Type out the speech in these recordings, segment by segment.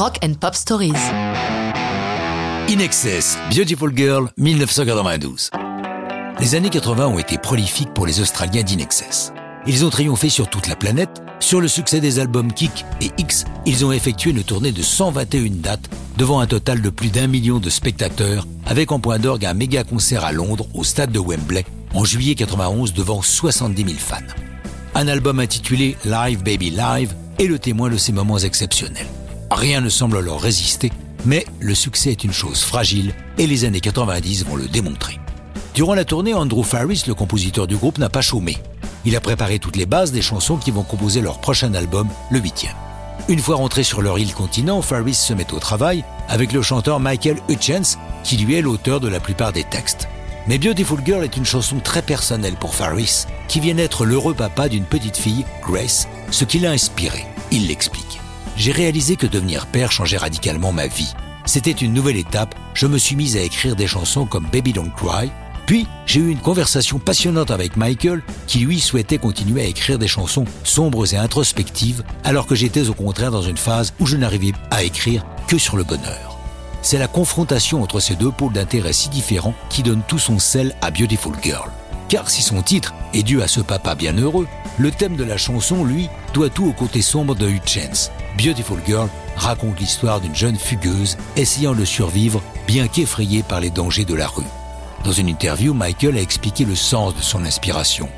Rock and Pop Stories. In Excess, Beautiful Girl, 1992. Les années 80 ont été prolifiques pour les Australiens d'In Excess. Ils ont triomphé sur toute la planète. Sur le succès des albums Kick et X, ils ont effectué une tournée de 121 dates devant un total de plus d'un million de spectateurs, avec en point d'orgue un méga concert à Londres au stade de Wembley en juillet 91 devant 70 000 fans. Un album intitulé Live Baby Live est le témoin de ces moments exceptionnels. Rien ne semble leur résister mais le succès est une chose fragile et les années 90 vont le démontrer. Durant la tournée, Andrew Farris, le compositeur du groupe, n'a pas chômé. Il a préparé toutes les bases des chansons qui vont composer leur prochain album, le huitième. Une fois rentré sur leur île continent, Farris se met au travail avec le chanteur Michael Hutchence, qui lui est l'auteur de la plupart des textes. Mais Beautiful Girl est une chanson très personnelle pour Farris, qui vient d'être l'heureux papa d'une petite fille, Grace, ce qui l'a inspiré. Il l'explique j'ai réalisé que devenir père changeait radicalement ma vie. C'était une nouvelle étape, je me suis mise à écrire des chansons comme Baby Don't Cry, puis j'ai eu une conversation passionnante avec Michael qui lui souhaitait continuer à écrire des chansons sombres et introspectives alors que j'étais au contraire dans une phase où je n'arrivais à écrire que sur le bonheur. C'est la confrontation entre ces deux pôles d'intérêt si différents qui donne tout son sel à Beautiful Girl. Car si son titre est dû à ce papa bien heureux, le thème de la chanson, lui, doit tout au côté sombre de Hutchence. Beautiful Girl raconte l'histoire d'une jeune fugueuse essayant de survivre bien qu'effrayée par les dangers de la rue. Dans une interview, Michael a expliqué le sens de son inspiration.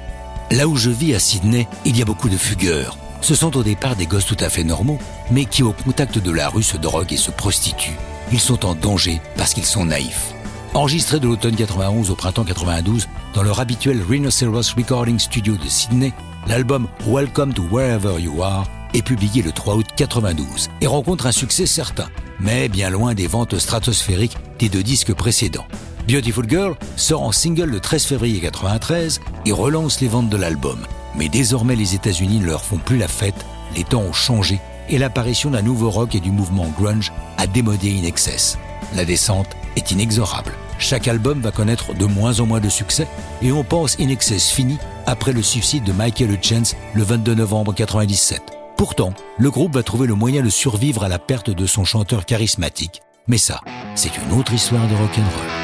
Là où je vis à Sydney, il y a beaucoup de fugueurs. Ce sont au départ des gosses tout à fait normaux, mais qui au contact de la rue se droguent et se prostituent. Ils sont en danger parce qu'ils sont naïfs. Enregistré de l'automne 91 au printemps 92 dans leur habituel Rhinoceros Recording Studio de Sydney, l'album Welcome to Wherever You Are est publié le 3 août 92 et rencontre un succès certain, mais bien loin des ventes stratosphériques des deux disques précédents. Beautiful Girl sort en single le 13 février 93 et relance les ventes de l'album. Mais désormais les États-Unis ne leur font plus la fête, les temps ont changé et l'apparition d'un nouveau rock et du mouvement grunge a démodé In Excess. La descente est inexorable. Chaque album va connaître de moins en moins de succès et on pense In Excess fini après le suicide de Michael Hutchence le 22 novembre 97. Pourtant, le groupe va trouver le moyen de survivre à la perte de son chanteur charismatique. Mais ça, c'est une autre histoire de rock'n'roll.